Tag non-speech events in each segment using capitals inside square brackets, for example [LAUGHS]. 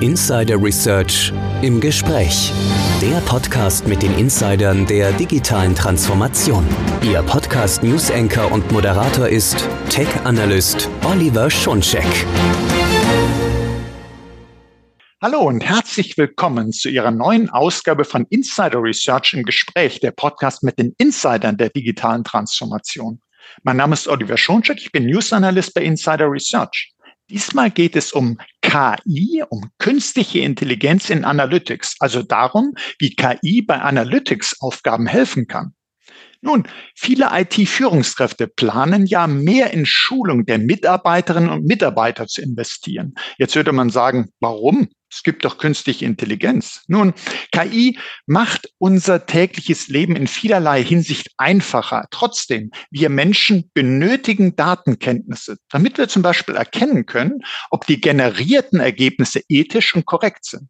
Insider Research im Gespräch. Der Podcast mit den Insidern der digitalen Transformation. Ihr Podcast News Anchor und Moderator ist Tech Analyst Oliver Schoncheck. Hallo und herzlich willkommen zu Ihrer neuen Ausgabe von Insider Research im Gespräch, der Podcast mit den Insidern der digitalen Transformation. Mein Name ist Oliver Schoncheck, ich bin News Analyst bei Insider Research. Diesmal geht es um KI, um künstliche Intelligenz in Analytics, also darum, wie KI bei Analytics-Aufgaben helfen kann. Nun, viele IT-Führungskräfte planen ja mehr in Schulung der Mitarbeiterinnen und Mitarbeiter zu investieren. Jetzt würde man sagen, warum? Es gibt doch künstliche Intelligenz. Nun, KI macht unser tägliches Leben in vielerlei Hinsicht einfacher. Trotzdem, wir Menschen benötigen Datenkenntnisse, damit wir zum Beispiel erkennen können, ob die generierten Ergebnisse ethisch und korrekt sind.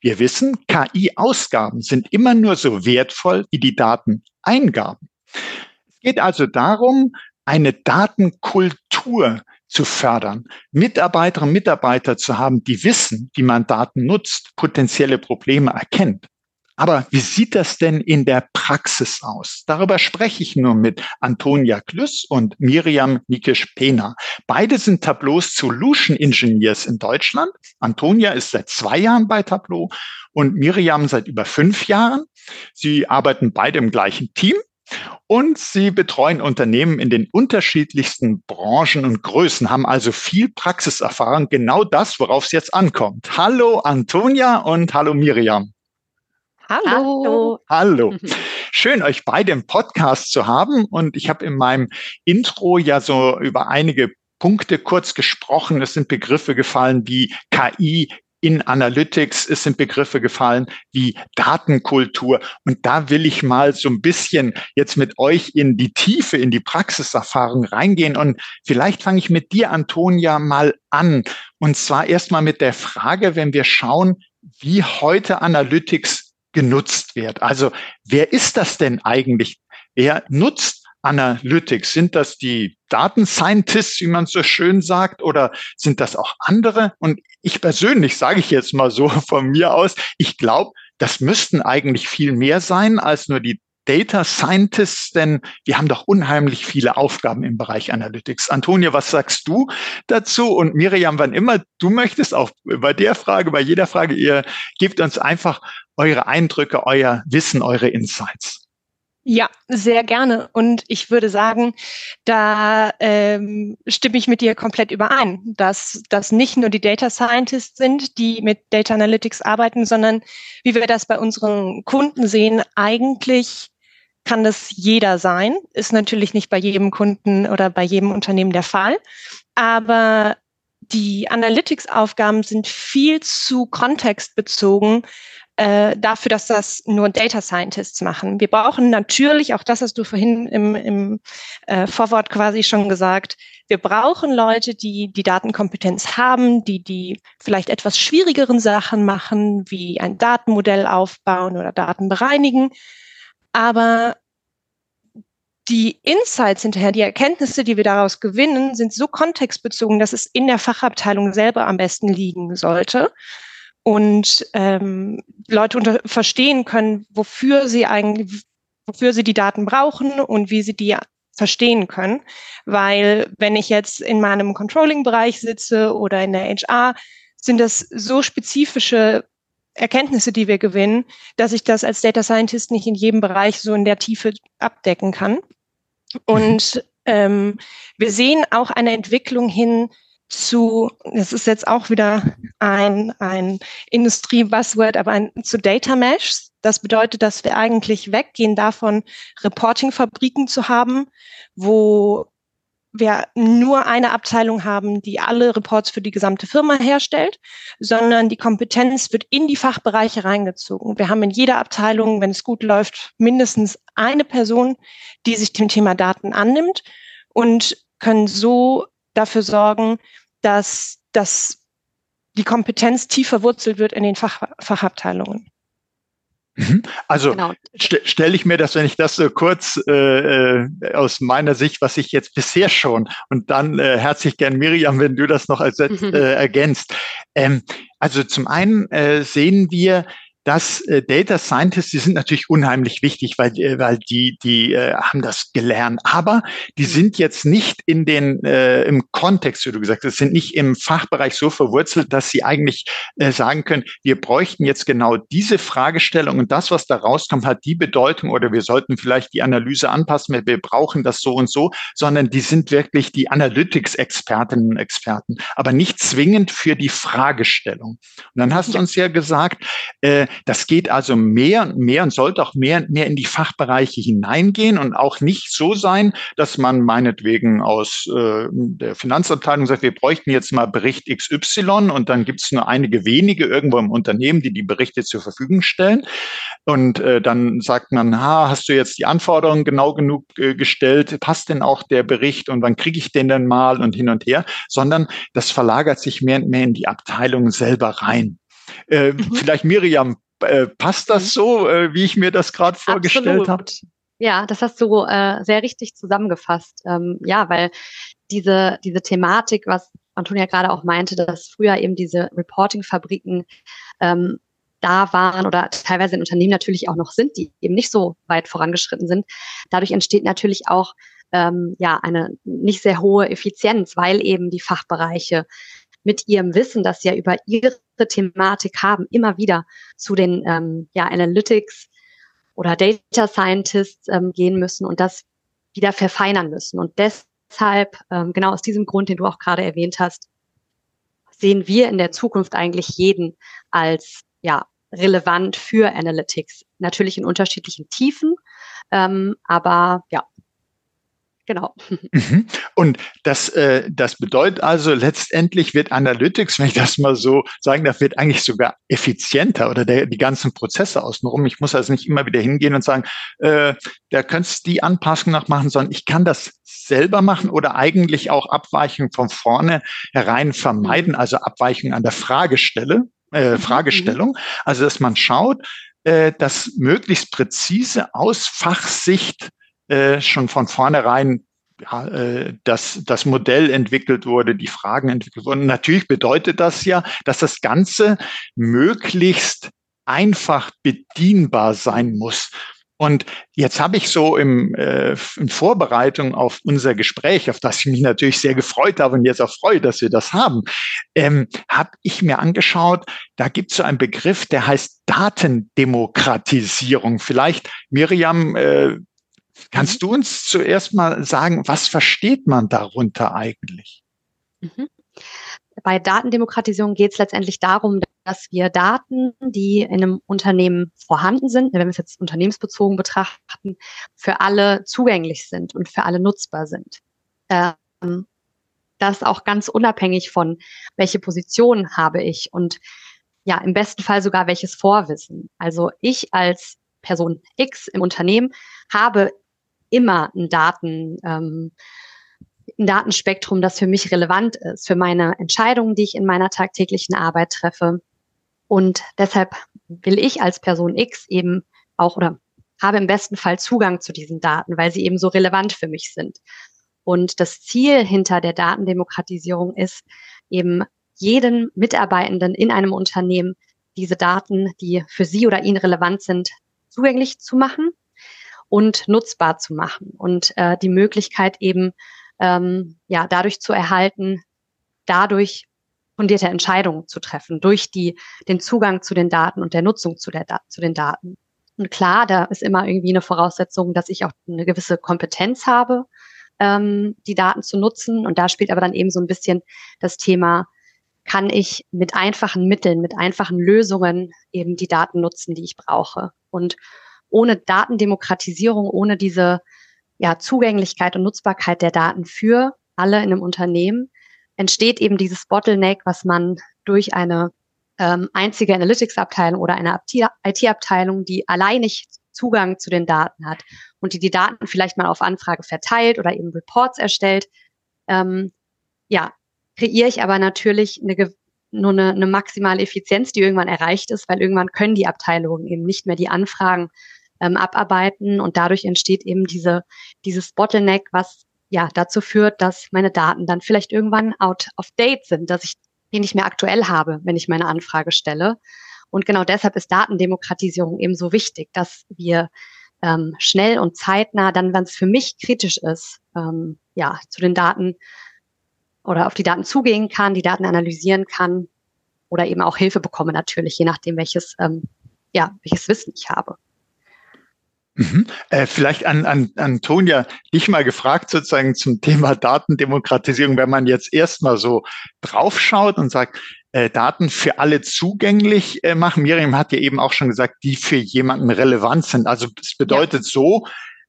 Wir wissen, KI-Ausgaben sind immer nur so wertvoll wie die Dateneingaben. Es geht also darum, eine Datenkultur zu fördern, Mitarbeiterinnen und Mitarbeiter zu haben, die wissen, wie man Daten nutzt, potenzielle Probleme erkennt. Aber wie sieht das denn in der Praxis aus? Darüber spreche ich nur mit Antonia Klüss und Miriam Nikisch-Pena. Beide sind Tableaus Solution Engineers in Deutschland. Antonia ist seit zwei Jahren bei Tableau und Miriam seit über fünf Jahren. Sie arbeiten beide im gleichen Team und sie betreuen Unternehmen in den unterschiedlichsten Branchen und Größen, haben also viel Praxiserfahrung, genau das, worauf es jetzt ankommt. Hallo Antonia und hallo Miriam. Hallo. Hallo. Schön, euch beide im Podcast zu haben. Und ich habe in meinem Intro ja so über einige Punkte kurz gesprochen. Es sind Begriffe gefallen wie KI, in Analytics, es sind Begriffe gefallen wie Datenkultur. Und da will ich mal so ein bisschen jetzt mit euch in die Tiefe, in die Praxiserfahrung reingehen. Und vielleicht fange ich mit dir, Antonia, mal an. Und zwar erstmal mit der Frage, wenn wir schauen, wie heute Analytics genutzt wird. Also wer ist das denn eigentlich? Wer nutzt Analytics? Sind das die Daten Scientists, wie man so schön sagt, oder sind das auch andere? Und ich persönlich sage ich jetzt mal so [LAUGHS] von mir aus, ich glaube, das müssten eigentlich viel mehr sein als nur die Data Scientists, denn wir haben doch unheimlich viele Aufgaben im Bereich Analytics. Antonia, was sagst du dazu? Und Miriam, wann immer du möchtest, auch bei der Frage, bei jeder Frage, ihr gebt uns einfach eure Eindrücke, euer Wissen, eure Insights. Ja, sehr gerne. Und ich würde sagen, da ähm, stimme ich mit dir komplett überein, dass das nicht nur die Data Scientists sind, die mit Data Analytics arbeiten, sondern wie wir das bei unseren Kunden sehen, eigentlich kann das jeder sein. Ist natürlich nicht bei jedem Kunden oder bei jedem Unternehmen der Fall. Aber die Analytics-Aufgaben sind viel zu kontextbezogen, äh, dafür, dass das nur Data Scientists machen. Wir brauchen natürlich, auch das hast du vorhin im, im äh, Vorwort quasi schon gesagt, wir brauchen Leute, die die Datenkompetenz haben, die die vielleicht etwas schwierigeren Sachen machen, wie ein Datenmodell aufbauen oder Daten bereinigen. Aber die Insights hinterher, die Erkenntnisse, die wir daraus gewinnen, sind so kontextbezogen, dass es in der Fachabteilung selber am besten liegen sollte und ähm, Leute unter verstehen können, wofür sie eigentlich, wofür sie die Daten brauchen und wie sie die verstehen können. Weil wenn ich jetzt in meinem Controlling-Bereich sitze oder in der HR, sind das so spezifische Erkenntnisse, die wir gewinnen, dass ich das als Data Scientist nicht in jedem Bereich so in der Tiefe abdecken kann. Und ähm, wir sehen auch eine Entwicklung hin zu, das ist jetzt auch wieder ein, ein Industrie-Buzzword, aber ein, zu Data Mesh. Das bedeutet, dass wir eigentlich weggehen davon, Reporting-Fabriken zu haben, wo wir nur eine Abteilung haben, die alle Reports für die gesamte Firma herstellt, sondern die Kompetenz wird in die Fachbereiche reingezogen. Wir haben in jeder Abteilung, wenn es gut läuft, mindestens eine Person, die sich dem Thema Daten annimmt und können so dafür sorgen, dass, dass die Kompetenz tief verwurzelt wird in den Fach, Fachabteilungen. Mhm. Also genau. st stelle ich mir das, wenn ich das so kurz äh, äh, aus meiner Sicht, was ich jetzt bisher schon und dann äh, herzlich gern Miriam, wenn du das noch als, mhm. äh, ergänzt. Ähm, Also zum einen äh, sehen wir, dass äh, Data Scientists, die sind natürlich unheimlich wichtig, weil, äh, weil die, die äh, haben das gelernt. Aber die mhm. sind jetzt nicht in den, äh, im Kontext, wie du gesagt hast, sind nicht im Fachbereich so verwurzelt, dass sie eigentlich äh, sagen können, wir bräuchten jetzt genau diese Fragestellung und das, was da rauskommt, hat die Bedeutung oder wir sollten vielleicht die Analyse anpassen, wir, wir brauchen das so und so, sondern die sind wirklich die Analytics-Expertinnen und Experten, aber nicht zwingend für die Fragestellung. Und dann hast du uns ja gesagt, äh, das geht also mehr und mehr und sollte auch mehr und mehr in die Fachbereiche hineingehen und auch nicht so sein, dass man meinetwegen aus äh, der Finanzabteilung sagt, wir bräuchten jetzt mal Bericht XY und dann gibt es nur einige wenige irgendwo im Unternehmen, die die Berichte zur Verfügung stellen. Und äh, dann sagt man, ha, hast du jetzt die Anforderungen genau genug äh, gestellt? Passt denn auch der Bericht und wann kriege ich den denn mal und hin und her? Sondern das verlagert sich mehr und mehr in die Abteilung selber rein. Äh, mhm. Vielleicht Miriam, äh, passt das mhm. so, äh, wie ich mir das gerade vorgestellt habe? Ja, das hast du äh, sehr richtig zusammengefasst. Ähm, ja, weil diese, diese Thematik, was Antonia gerade auch meinte, dass früher eben diese Reporting-Fabriken ähm, da waren oder teilweise in Unternehmen natürlich auch noch sind, die eben nicht so weit vorangeschritten sind. Dadurch entsteht natürlich auch ähm, ja eine nicht sehr hohe Effizienz, weil eben die Fachbereiche mit ihrem Wissen, das sie ja über ihre Thematik haben, immer wieder zu den ähm, ja, Analytics oder Data Scientists ähm, gehen müssen und das wieder verfeinern müssen. Und deshalb, ähm, genau aus diesem Grund, den du auch gerade erwähnt hast, sehen wir in der Zukunft eigentlich jeden als ja relevant für Analytics. Natürlich in unterschiedlichen Tiefen, ähm, aber ja, Genau. [LAUGHS] Mhm. Und das, äh, das bedeutet also, letztendlich wird Analytics, wenn ich das mal so sagen darf, wird eigentlich sogar effizienter oder der, die ganzen Prozesse außenrum. Ich muss also nicht immer wieder hingehen und sagen, äh, da könntest du die Anpassung noch machen, sondern ich kann das selber machen oder eigentlich auch Abweichungen von vorne herein vermeiden, mhm. also Abweichungen an der Fragestelle, äh, mhm. Fragestellung. Also, dass man schaut, äh, dass möglichst präzise aus Fachsicht äh, schon von vornherein ja, äh, dass das Modell entwickelt wurde, die Fragen entwickelt wurden. Natürlich bedeutet das ja, dass das Ganze möglichst einfach bedienbar sein muss. Und jetzt habe ich so im, äh, in Vorbereitung auf unser Gespräch, auf das ich mich natürlich sehr gefreut habe und jetzt auch freue, dass wir das haben, ähm, habe ich mir angeschaut, da gibt es so einen Begriff, der heißt Datendemokratisierung. Vielleicht, Miriam, äh, Kannst mhm. du uns zuerst mal sagen, was versteht man darunter eigentlich? Mhm. Bei Datendemokratisierung geht es letztendlich darum, dass wir Daten, die in einem Unternehmen vorhanden sind, wenn wir es jetzt unternehmensbezogen betrachten, für alle zugänglich sind und für alle nutzbar sind. Ähm, das auch ganz unabhängig von, welche Position habe ich und ja, im besten Fall sogar welches Vorwissen. Also ich als Person X im Unternehmen habe immer ein Daten, ähm, ein Datenspektrum, das für mich relevant ist, für meine Entscheidungen, die ich in meiner tagtäglichen Arbeit treffe. Und deshalb will ich als Person X eben auch oder habe im besten Fall Zugang zu diesen Daten, weil sie eben so relevant für mich sind. Und das Ziel hinter der Datendemokratisierung ist eben jeden Mitarbeitenden in einem Unternehmen diese Daten, die für sie oder ihn relevant sind, zugänglich zu machen und nutzbar zu machen und äh, die Möglichkeit eben ähm, ja dadurch zu erhalten, dadurch fundierte Entscheidungen zu treffen durch die den Zugang zu den Daten und der Nutzung zu der zu den Daten. Und klar, da ist immer irgendwie eine Voraussetzung, dass ich auch eine gewisse Kompetenz habe, ähm, die Daten zu nutzen. Und da spielt aber dann eben so ein bisschen das Thema, kann ich mit einfachen Mitteln, mit einfachen Lösungen eben die Daten nutzen, die ich brauche. Und ohne Datendemokratisierung, ohne diese ja, Zugänglichkeit und Nutzbarkeit der Daten für alle in einem Unternehmen, entsteht eben dieses Bottleneck, was man durch eine ähm, einzige Analytics-Abteilung oder eine IT-Abteilung, die alleinig Zugang zu den Daten hat und die die Daten vielleicht mal auf Anfrage verteilt oder eben Reports erstellt, ähm, ja, kreiere ich aber natürlich eine, nur eine, eine maximale Effizienz, die irgendwann erreicht ist, weil irgendwann können die Abteilungen eben nicht mehr die Anfragen ähm, abarbeiten und dadurch entsteht eben diese, dieses Bottleneck, was ja dazu führt, dass meine Daten dann vielleicht irgendwann out of date sind, dass ich den ich mir aktuell habe, wenn ich meine Anfrage stelle. Und genau deshalb ist Datendemokratisierung eben so wichtig, dass wir ähm, schnell und zeitnah, dann, wenn es für mich kritisch ist, ähm, ja, zu den Daten oder auf die Daten zugehen kann, die Daten analysieren kann oder eben auch Hilfe bekomme natürlich, je nachdem, welches, ähm, ja, welches Wissen ich habe. Mhm. Äh, vielleicht an, an Antonia, dich mal gefragt sozusagen zum Thema Datendemokratisierung, wenn man jetzt erstmal so draufschaut und sagt, äh, Daten für alle zugänglich äh, machen. Miriam hat ja eben auch schon gesagt, die für jemanden relevant sind. Also es bedeutet ja. so,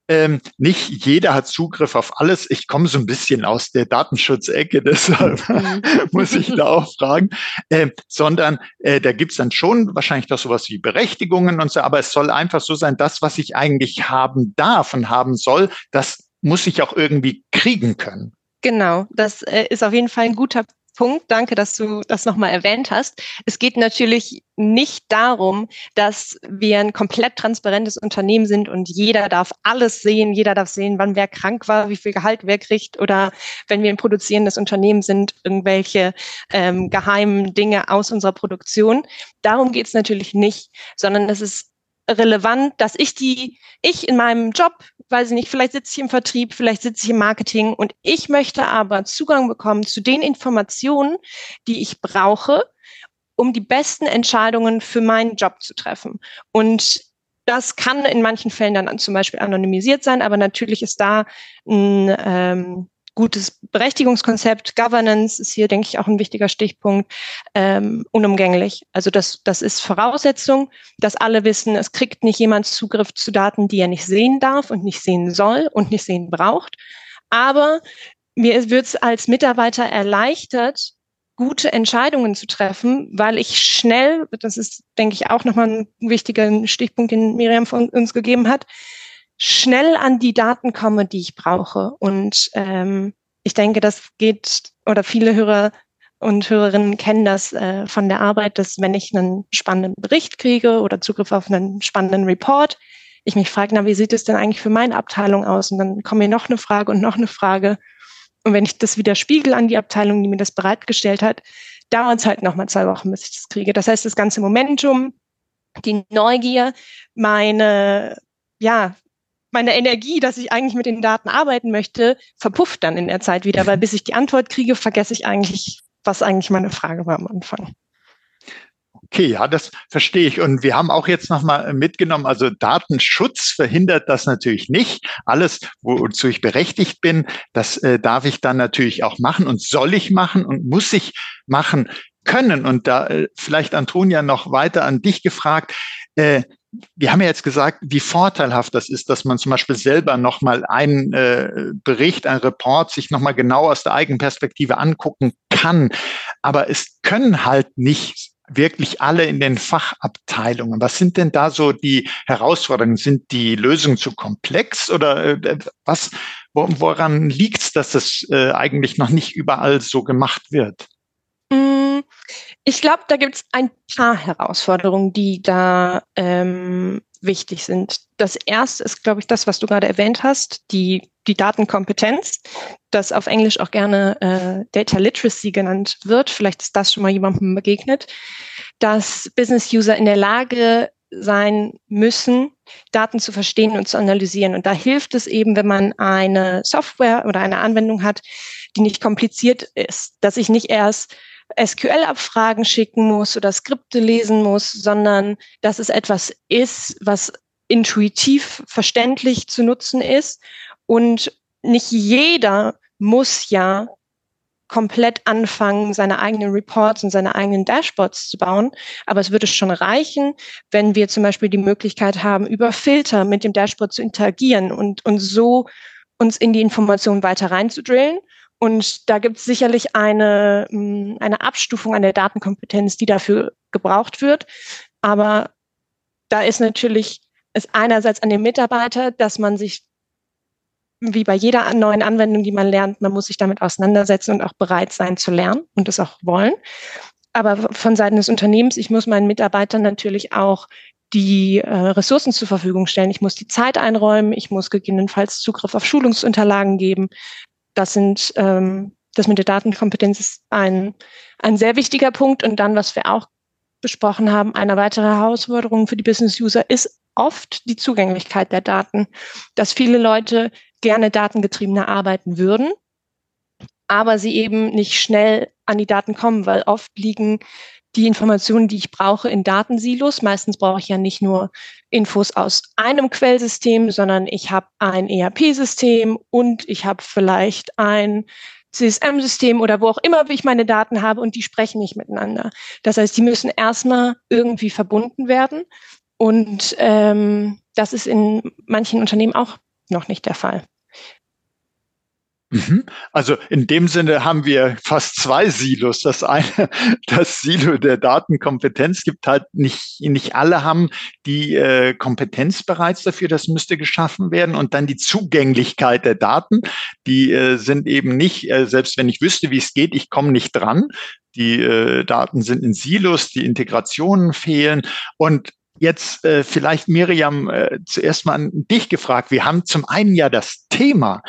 ähm, nicht jeder hat Zugriff auf alles. Ich komme so ein bisschen aus der Datenschutzecke, [LAUGHS] deshalb mhm. muss ich da auch fragen. Äh, sondern äh, da gibt's dann schon wahrscheinlich doch sowas wie Berechtigungen und so, aber es soll einfach so sein, das, was ich eigentlich haben darf und haben soll, das muss ich auch irgendwie kriegen können. Genau, das äh, ist auf jeden Fall ein guter Punkt. Danke, dass du das nochmal erwähnt hast. Es geht natürlich nicht darum, dass wir ein komplett transparentes Unternehmen sind und jeder darf alles sehen. Jeder darf sehen, wann wer krank war, wie viel Gehalt wer kriegt oder wenn wir ein produzierendes Unternehmen sind, irgendwelche ähm, geheimen Dinge aus unserer Produktion. Darum geht es natürlich nicht, sondern es ist relevant, dass ich die, ich in meinem Job, weiß ich nicht, vielleicht sitze ich im Vertrieb, vielleicht sitze ich im Marketing und ich möchte aber Zugang bekommen zu den Informationen, die ich brauche, um die besten Entscheidungen für meinen Job zu treffen. Und das kann in manchen Fällen dann zum Beispiel anonymisiert sein, aber natürlich ist da ein ähm, gutes Berechtigungskonzept, Governance ist hier, denke ich, auch ein wichtiger Stichpunkt, ähm, unumgänglich. Also das, das ist Voraussetzung, dass alle wissen, es kriegt nicht jemand Zugriff zu Daten, die er nicht sehen darf und nicht sehen soll und nicht sehen braucht. Aber mir wird es als Mitarbeiter erleichtert, gute Entscheidungen zu treffen, weil ich schnell, das ist, denke ich, auch nochmal ein wichtiger Stichpunkt, den Miriam von uns gegeben hat, schnell an die Daten komme, die ich brauche. Und ähm, ich denke, das geht, oder viele Hörer und Hörerinnen kennen das äh, von der Arbeit, dass wenn ich einen spannenden Bericht kriege oder Zugriff auf einen spannenden Report, ich mich frage, na, wie sieht es denn eigentlich für meine Abteilung aus? Und dann kommt mir noch eine Frage und noch eine Frage. Und wenn ich das wieder spiegel an die Abteilung, die mir das bereitgestellt hat, dauert es halt nochmal zwei Wochen, bis ich das kriege. Das heißt, das ganze Momentum, die Neugier, meine, ja, meine Energie, dass ich eigentlich mit den Daten arbeiten möchte, verpufft dann in der Zeit wieder, weil bis ich die Antwort kriege, vergesse ich eigentlich, was eigentlich meine Frage war am Anfang. Okay, ja, das verstehe ich. Und wir haben auch jetzt nochmal mitgenommen, also Datenschutz verhindert das natürlich nicht. Alles, wozu ich berechtigt bin, das äh, darf ich dann natürlich auch machen und soll ich machen und muss ich machen können. Und da äh, vielleicht, Antonia, noch weiter an dich gefragt. Äh, wir haben ja jetzt gesagt, wie vorteilhaft das ist, dass man zum Beispiel selber nochmal einen äh, Bericht, einen Report sich nochmal genau aus der eigenen Perspektive angucken kann. Aber es können halt nicht wirklich alle in den Fachabteilungen. Was sind denn da so die Herausforderungen? Sind die Lösungen zu komplex oder äh, was, woran liegt es, dass es äh, eigentlich noch nicht überall so gemacht wird? Mm, ich glaube, da gibt es ein paar Herausforderungen, die da ähm, wichtig sind. Das erste ist, glaube ich, das, was du gerade erwähnt hast, die, die Datenkompetenz, das auf Englisch auch gerne äh, Data Literacy genannt wird. Vielleicht ist das schon mal jemandem begegnet, dass Business-User in der Lage sein müssen, Daten zu verstehen und zu analysieren. Und da hilft es eben, wenn man eine Software oder eine Anwendung hat, die nicht kompliziert ist, dass ich nicht erst SQL-Abfragen schicken muss oder Skripte lesen muss, sondern dass es etwas ist, was intuitiv verständlich zu nutzen ist. Und nicht jeder muss ja komplett anfangen, seine eigenen Reports und seine eigenen Dashboards zu bauen. Aber es würde schon reichen, wenn wir zum Beispiel die Möglichkeit haben, über Filter mit dem Dashboard zu interagieren und, und so uns in die Information weiter reinzudrillen und da gibt es sicherlich eine, hm, eine Abstufung an der Datenkompetenz, die dafür gebraucht wird. Aber da ist natürlich es einerseits an dem Mitarbeiter, dass man sich wie bei jeder neuen Anwendung, die man lernt, man muss sich damit auseinandersetzen und auch bereit sein zu lernen und es auch wollen. Aber von Seiten des Unternehmens, ich muss meinen Mitarbeitern natürlich auch die äh, Ressourcen zur Verfügung stellen. Ich muss die Zeit einräumen, ich muss gegebenenfalls Zugriff auf Schulungsunterlagen geben, das sind ähm, das mit der Datenkompetenz ist ein, ein sehr wichtiger Punkt. Und dann, was wir auch besprochen haben, eine weitere Herausforderung für die Business-User ist oft die Zugänglichkeit der Daten, dass viele Leute gerne datengetriebener arbeiten würden, aber sie eben nicht schnell an die Daten kommen, weil oft liegen die Informationen, die ich brauche, in Datensilos. Meistens brauche ich ja nicht nur Infos aus einem Quellsystem, sondern ich habe ein ERP-System und ich habe vielleicht ein CSM-System oder wo auch immer ich meine Daten habe und die sprechen nicht miteinander. Das heißt, die müssen erstmal irgendwie verbunden werden. Und ähm, das ist in manchen Unternehmen auch noch nicht der Fall. Mhm. Also in dem Sinne haben wir fast zwei Silos. Das eine, [LAUGHS] das Silo der Datenkompetenz gibt halt nicht, nicht alle haben die äh, Kompetenz bereits dafür. Das müsste geschaffen werden. Und dann die Zugänglichkeit der Daten. Die äh, sind eben nicht, äh, selbst wenn ich wüsste, wie es geht, ich komme nicht dran. Die äh, Daten sind in Silos, die Integrationen fehlen. Und Jetzt äh, vielleicht Miriam äh, zuerst mal an dich gefragt. Wir haben zum einen ja das Thema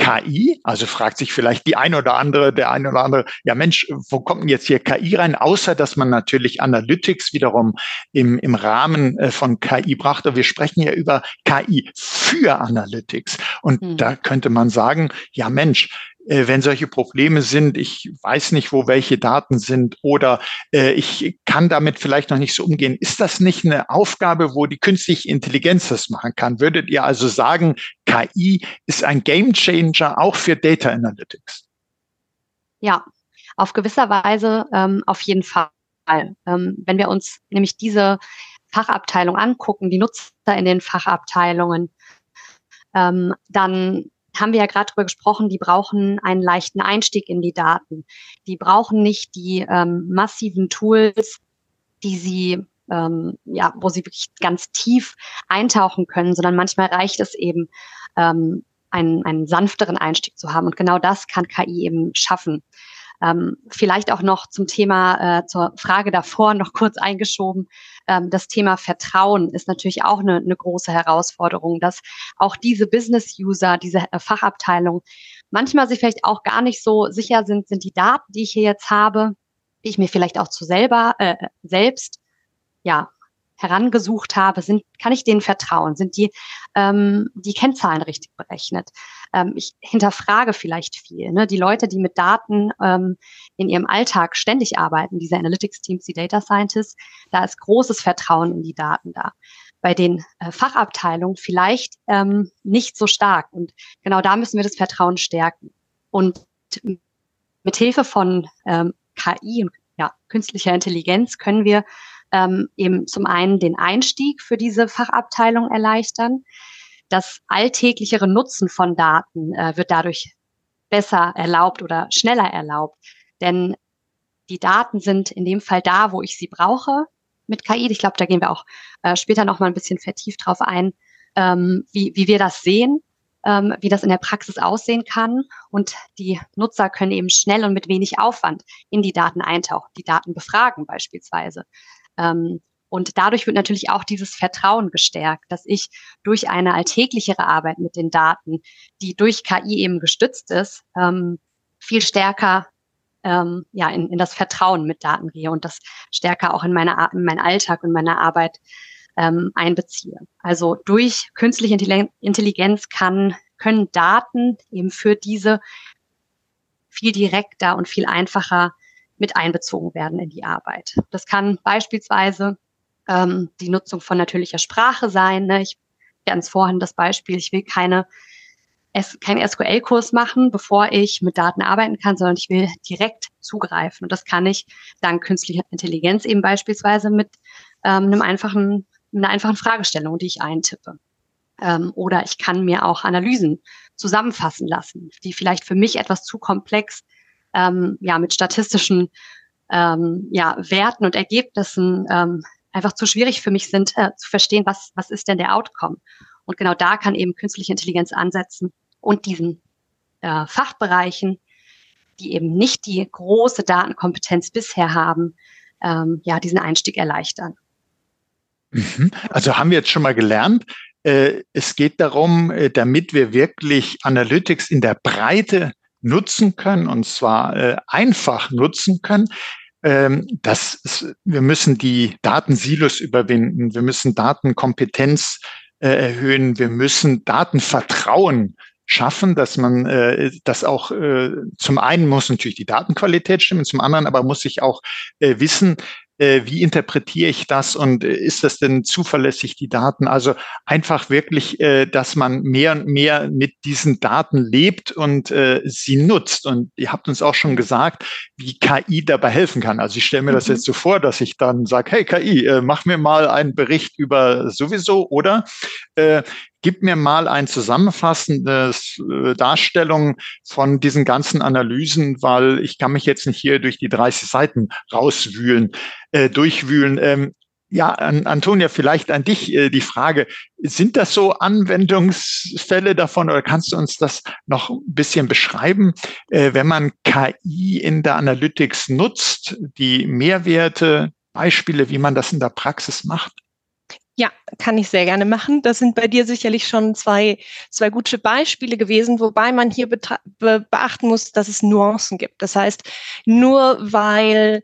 KI? Also fragt sich vielleicht die ein oder andere, der ein oder andere, ja Mensch, wo kommt denn jetzt hier KI rein? Außer, dass man natürlich Analytics wiederum im, im Rahmen äh, von KI brachte. Wir sprechen ja über KI für Analytics. Und hm. da könnte man sagen, ja Mensch, wenn solche Probleme sind, ich weiß nicht, wo welche Daten sind oder äh, ich kann damit vielleicht noch nicht so umgehen. Ist das nicht eine Aufgabe, wo die künstliche Intelligenz das machen kann? Würdet ihr also sagen, KI ist ein Gamechanger auch für Data Analytics? Ja, auf gewisser Weise ähm, auf jeden Fall. Ähm, wenn wir uns nämlich diese Fachabteilung angucken, die Nutzer in den Fachabteilungen, ähm, dann haben wir ja gerade drüber gesprochen, die brauchen einen leichten Einstieg in die Daten. Die brauchen nicht die ähm, massiven Tools, die sie ähm, ja, wo sie wirklich ganz tief eintauchen können, sondern manchmal reicht es eben, ähm, einen, einen sanfteren Einstieg zu haben. Und genau das kann KI eben schaffen. Ähm, vielleicht auch noch zum Thema, äh, zur Frage davor noch kurz eingeschoben. Ähm, das Thema Vertrauen ist natürlich auch eine, eine große Herausforderung, dass auch diese Business-User, diese äh, Fachabteilung manchmal sich vielleicht auch gar nicht so sicher sind, sind die Daten, die ich hier jetzt habe, die ich mir vielleicht auch zu selber, äh, selbst, ja, herangesucht habe, sind, kann ich denen vertrauen? Sind die, ähm, die Kennzahlen richtig berechnet? Ähm, ich hinterfrage vielleicht viel. Ne? Die Leute, die mit Daten ähm, in ihrem Alltag ständig arbeiten, diese Analytics-Teams, die Data Scientists, da ist großes Vertrauen in die Daten da. Bei den äh, Fachabteilungen vielleicht ähm, nicht so stark. Und genau da müssen wir das Vertrauen stärken. Und mit Hilfe von ähm, KI und ja, künstlicher Intelligenz können wir ähm, eben zum einen den Einstieg für diese Fachabteilung erleichtern. Das alltäglichere Nutzen von Daten äh, wird dadurch besser erlaubt oder schneller erlaubt. Denn die Daten sind in dem Fall da, wo ich sie brauche mit KI. Ich glaube, da gehen wir auch äh, später noch mal ein bisschen vertieft drauf ein, ähm, wie, wie wir das sehen, ähm, wie das in der Praxis aussehen kann. Und die Nutzer können eben schnell und mit wenig Aufwand in die Daten eintauchen, die Daten befragen beispielsweise. Ähm, und dadurch wird natürlich auch dieses Vertrauen gestärkt, dass ich durch eine alltäglichere Arbeit mit den Daten, die durch KI eben gestützt ist, ähm, viel stärker ähm, ja, in, in das Vertrauen mit Daten gehe und das stärker auch in, meine, in meinen Alltag und meine Arbeit ähm, einbeziehe. Also durch künstliche Intelligenz kann, können Daten eben für diese viel direkter und viel einfacher mit einbezogen werden in die Arbeit. Das kann beispielsweise ähm, die Nutzung von natürlicher Sprache sein. Ne? Ich ganz vorhin das Beispiel, ich will keine keinen SQL-Kurs machen, bevor ich mit Daten arbeiten kann, sondern ich will direkt zugreifen. Und das kann ich dank künstlicher Intelligenz eben beispielsweise mit ähm, einem einfachen, einer einfachen Fragestellung, die ich eintippe. Ähm, oder ich kann mir auch Analysen zusammenfassen lassen, die vielleicht für mich etwas zu komplex ähm, ja, mit statistischen ähm, ja, Werten und Ergebnissen ähm, einfach zu schwierig für mich sind, äh, zu verstehen, was, was ist denn der Outcome. Und genau da kann eben künstliche Intelligenz ansetzen und diesen äh, Fachbereichen, die eben nicht die große Datenkompetenz bisher haben, ähm, ja, diesen Einstieg erleichtern. Mhm. Also haben wir jetzt schon mal gelernt, äh, es geht darum, äh, damit wir wirklich Analytics in der Breite nutzen können und zwar äh, einfach nutzen können. Ähm, das ist, wir müssen die Datensilos überwinden. Wir müssen Datenkompetenz äh, erhöhen. Wir müssen Datenvertrauen schaffen, dass man äh, das auch äh, zum einen muss natürlich die Datenqualität stimmen, zum anderen aber muss ich auch äh, wissen, äh, wie interpretiere ich das und äh, ist das denn zuverlässig, die Daten? Also einfach wirklich, äh, dass man mehr und mehr mit diesen Daten lebt und äh, sie nutzt. Und ihr habt uns auch schon gesagt, wie KI dabei helfen kann. Also ich stelle mir mhm. das jetzt so vor, dass ich dann sage, hey KI, äh, mach mir mal einen Bericht über sowieso oder Gib mir mal ein zusammenfassendes äh, Darstellung von diesen ganzen Analysen, weil ich kann mich jetzt nicht hier durch die 30 Seiten rauswühlen, äh, durchwühlen. Ähm, ja, an, Antonia, vielleicht an dich äh, die Frage, sind das so Anwendungsfälle davon oder kannst du uns das noch ein bisschen beschreiben, äh, wenn man KI in der Analytics nutzt, die Mehrwerte, Beispiele, wie man das in der Praxis macht? Ja, kann ich sehr gerne machen. Das sind bei dir sicherlich schon zwei, zwei gute Beispiele gewesen, wobei man hier be beachten muss, dass es Nuancen gibt. Das heißt, nur weil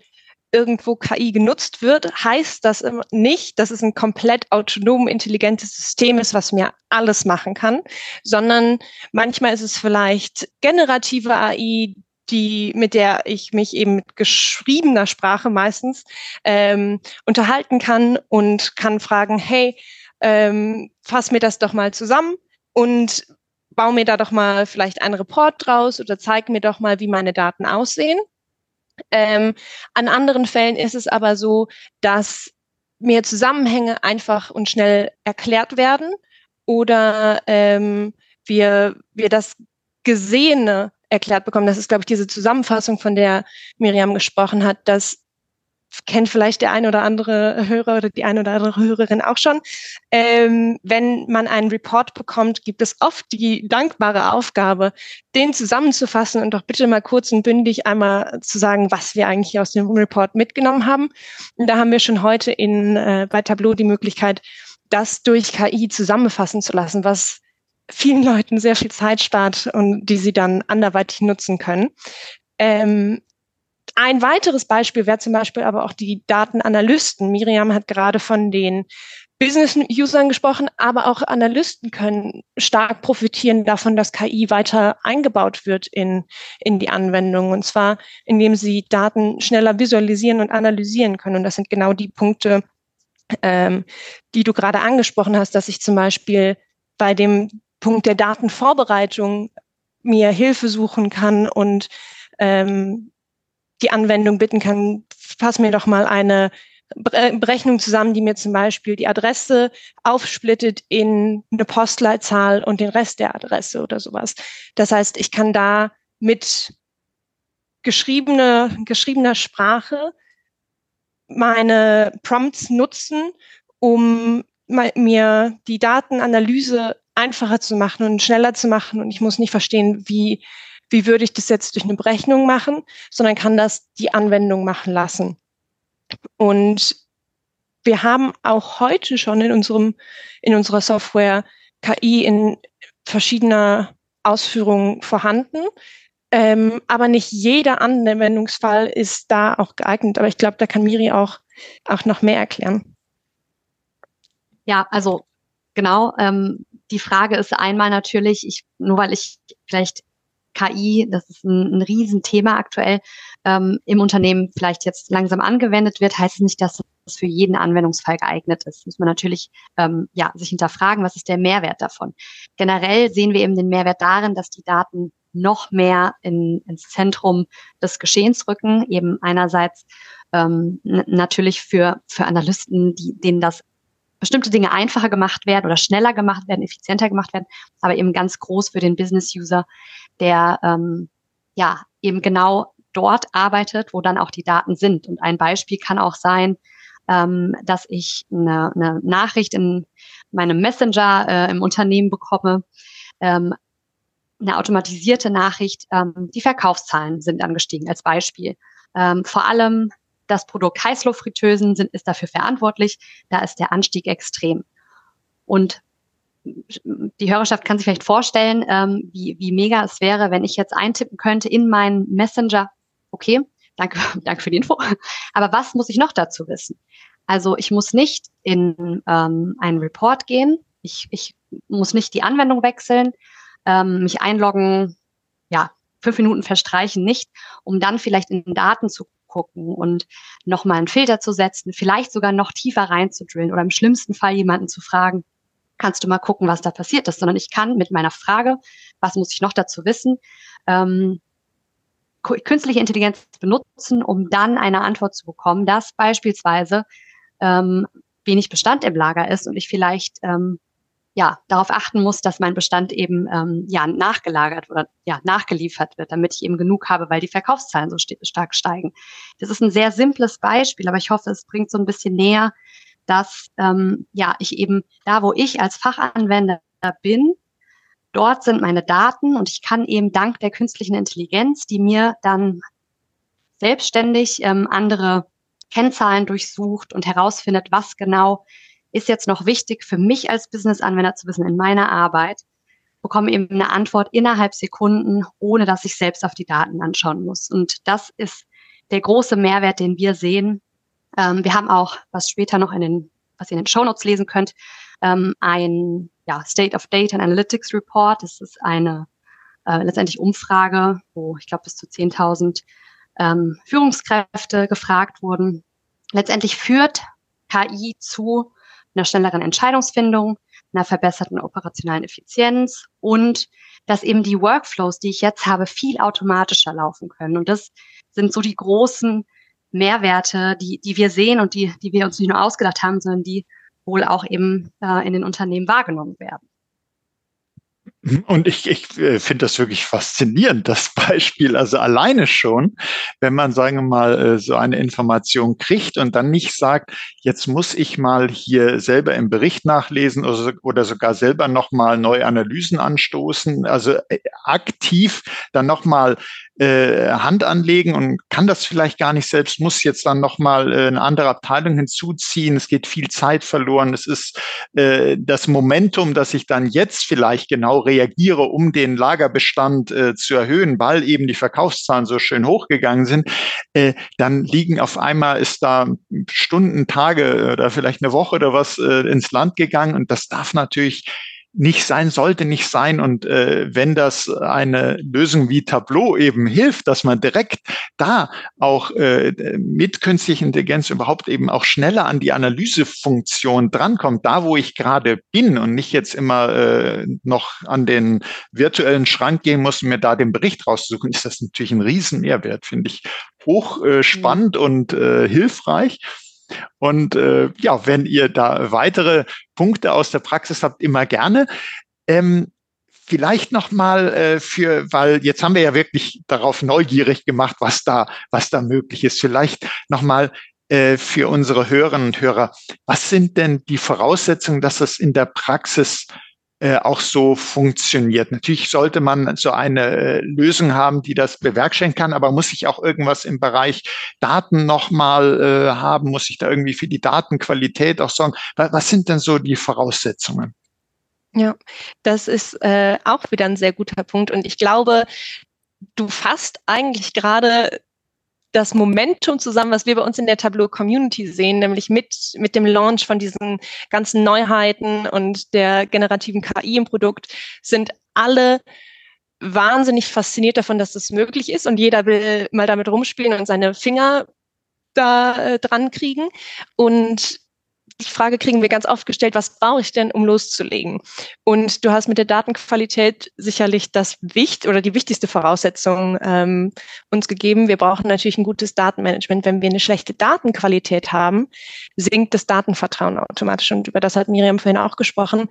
irgendwo KI genutzt wird, heißt das nicht, dass es ein komplett autonom intelligentes System ist, was mir alles machen kann, sondern manchmal ist es vielleicht generative AI, die, mit der ich mich eben mit geschriebener Sprache meistens ähm, unterhalten kann und kann fragen, hey, ähm, fass mir das doch mal zusammen und bau mir da doch mal vielleicht einen Report draus oder zeig mir doch mal, wie meine Daten aussehen. Ähm, an anderen Fällen ist es aber so, dass mir Zusammenhänge einfach und schnell erklärt werden oder ähm, wir, wir das Gesehene erklärt bekommen. Das ist, glaube ich, diese Zusammenfassung, von der Miriam gesprochen hat. Das kennt vielleicht der ein oder andere Hörer oder die ein oder andere Hörerin auch schon. Ähm, wenn man einen Report bekommt, gibt es oft die dankbare Aufgabe, den zusammenzufassen und doch bitte mal kurz und bündig einmal zu sagen, was wir eigentlich aus dem Report mitgenommen haben. Und da haben wir schon heute in, äh, bei Tableau die Möglichkeit, das durch KI zusammenfassen zu lassen, was vielen Leuten sehr viel Zeit spart und die sie dann anderweitig nutzen können. Ähm, ein weiteres Beispiel wäre zum Beispiel aber auch die Datenanalysten. Miriam hat gerade von den Business-Usern gesprochen, aber auch Analysten können stark profitieren davon, dass KI weiter eingebaut wird in, in die Anwendung. Und zwar, indem sie Daten schneller visualisieren und analysieren können. Und das sind genau die Punkte, ähm, die du gerade angesprochen hast, dass ich zum Beispiel bei dem Punkt der Datenvorbereitung mir Hilfe suchen kann und ähm, die Anwendung bitten kann, fass mir doch mal eine Berechnung zusammen, die mir zum Beispiel die Adresse aufsplittet in eine Postleitzahl und den Rest der Adresse oder sowas. Das heißt, ich kann da mit geschriebene, geschriebener Sprache meine Prompts nutzen, um mir die Datenanalyse einfacher zu machen und schneller zu machen. Und ich muss nicht verstehen, wie, wie würde ich das jetzt durch eine Berechnung machen, sondern kann das die Anwendung machen lassen. Und wir haben auch heute schon in unserem, in unserer Software KI in verschiedener Ausführung vorhanden. Ähm, aber nicht jeder Anwendungsfall ist da auch geeignet. Aber ich glaube, da kann Miri auch, auch noch mehr erklären. Ja, also genau. Ähm, die Frage ist einmal natürlich, ich, nur weil ich vielleicht KI, das ist ein, ein Riesenthema aktuell, ähm, im Unternehmen vielleicht jetzt langsam angewendet wird, heißt es nicht, dass es für jeden Anwendungsfall geeignet ist. Muss man natürlich ähm, ja, sich hinterfragen, was ist der Mehrwert davon. Generell sehen wir eben den Mehrwert darin, dass die Daten noch mehr in, ins Zentrum des Geschehens rücken. Eben einerseits ähm, natürlich für, für Analysten, die, denen das bestimmte Dinge einfacher gemacht werden oder schneller gemacht werden, effizienter gemacht werden, aber eben ganz groß für den Business-User, der ähm, ja eben genau dort arbeitet, wo dann auch die Daten sind. Und ein Beispiel kann auch sein, ähm, dass ich eine, eine Nachricht in meinem Messenger äh, im Unternehmen bekomme, ähm, eine automatisierte Nachricht, ähm, die Verkaufszahlen sind angestiegen als Beispiel. Ähm, vor allem das Produkt Heißluftfritteusen sind, ist dafür verantwortlich. Da ist der Anstieg extrem. Und die Hörerschaft kann sich vielleicht vorstellen, ähm, wie, wie mega es wäre, wenn ich jetzt eintippen könnte in meinen Messenger, okay, danke, [LAUGHS] danke für die Info, aber was muss ich noch dazu wissen? Also ich muss nicht in ähm, einen Report gehen, ich, ich muss nicht die Anwendung wechseln, ähm, mich einloggen, ja, fünf Minuten verstreichen nicht, um dann vielleicht in Daten zu gucken und nochmal einen Filter zu setzen, vielleicht sogar noch tiefer reinzudrillen oder im schlimmsten Fall jemanden zu fragen, kannst du mal gucken, was da passiert ist, sondern ich kann mit meiner Frage, was muss ich noch dazu wissen, ähm, künstliche Intelligenz benutzen, um dann eine Antwort zu bekommen, dass beispielsweise ähm, wenig Bestand im Lager ist und ich vielleicht ähm, ja darauf achten muss, dass mein Bestand eben ähm, ja nachgelagert oder ja nachgeliefert wird, damit ich eben genug habe, weil die Verkaufszahlen so stark steigen. Das ist ein sehr simples Beispiel, aber ich hoffe, es bringt so ein bisschen näher, dass ähm, ja ich eben da, wo ich als Fachanwender bin, dort sind meine Daten und ich kann eben dank der künstlichen Intelligenz, die mir dann selbstständig ähm, andere Kennzahlen durchsucht und herausfindet, was genau ist jetzt noch wichtig für mich als Business-Anwender zu wissen in meiner Arbeit, bekomme eben eine Antwort innerhalb Sekunden, ohne dass ich selbst auf die Daten anschauen muss. Und das ist der große Mehrwert, den wir sehen, ähm, wir haben auch, was später noch in den, was ihr in den Show Notes lesen könnt, ähm, ein ja, State of Data and Analytics Report. Das ist eine äh, letztendlich Umfrage, wo ich glaube bis zu 10.000 ähm, Führungskräfte gefragt wurden. Letztendlich führt KI zu einer schnelleren Entscheidungsfindung, einer verbesserten operationalen Effizienz und dass eben die Workflows, die ich jetzt habe, viel automatischer laufen können. Und das sind so die großen Mehrwerte, die, die wir sehen und die, die wir uns nicht nur ausgedacht haben, sondern die wohl auch eben äh, in den Unternehmen wahrgenommen werden. Und ich, ich äh, finde das wirklich faszinierend, das [LAUGHS] Beispiel. Also alleine schon, wenn man, sagen wir mal, äh, so eine Information kriegt und dann nicht sagt, jetzt muss ich mal hier selber im Bericht nachlesen oder, oder sogar selber nochmal neue Analysen anstoßen, also äh, aktiv dann nochmal äh, Hand anlegen und kann das vielleicht gar nicht selbst, muss jetzt dann nochmal äh, eine andere Abteilung hinzuziehen. Es geht viel Zeit verloren. Es ist äh, das Momentum, dass ich dann jetzt vielleicht genau reagiere, um den Lagerbestand äh, zu erhöhen, weil eben die Verkaufszahlen so schön hochgegangen sind. Äh, dann liegen auf einmal, ist da Stunden, Tage oder vielleicht eine Woche oder was äh, ins Land gegangen und das darf natürlich nicht sein, sollte nicht sein. Und äh, wenn das eine Lösung wie Tableau eben hilft, dass man direkt da auch äh, mit künstlicher Intelligenz überhaupt eben auch schneller an die Analysefunktion drankommt, da wo ich gerade bin und nicht jetzt immer äh, noch an den virtuellen Schrank gehen muss, um mir da den Bericht rauszusuchen, ist das natürlich ein Riesenmehrwert, finde ich hoch äh, spannend mhm. und äh, hilfreich. Und äh, ja, wenn ihr da weitere Punkte aus der Praxis habt, immer gerne. Ähm, vielleicht noch mal äh, für, weil jetzt haben wir ja wirklich darauf neugierig gemacht, was da, was da möglich ist. Vielleicht noch mal äh, für unsere Hörerinnen und Hörer. Was sind denn die Voraussetzungen, dass es in der Praxis äh, auch so funktioniert. Natürlich sollte man so eine äh, Lösung haben, die das bewerkstelligen kann, aber muss ich auch irgendwas im Bereich Daten nochmal äh, haben? Muss ich da irgendwie für die Datenqualität auch sorgen? Was, sind denn so die Voraussetzungen? Ja, das ist äh, auch wieder ein sehr guter Punkt. Und ich glaube, du fasst eigentlich gerade das Momentum zusammen, was wir bei uns in der Tableau Community sehen, nämlich mit, mit dem Launch von diesen ganzen Neuheiten und der generativen KI im Produkt, sind alle wahnsinnig fasziniert davon, dass das möglich ist und jeder will mal damit rumspielen und seine Finger da äh, dran kriegen. Und die Frage kriegen wir ganz oft gestellt, was brauche ich denn, um loszulegen? Und du hast mit der Datenqualität sicherlich das Wicht oder die wichtigste Voraussetzung ähm, uns gegeben. Wir brauchen natürlich ein gutes Datenmanagement. Wenn wir eine schlechte Datenqualität haben, sinkt das Datenvertrauen automatisch. Und über das hat Miriam vorhin auch gesprochen.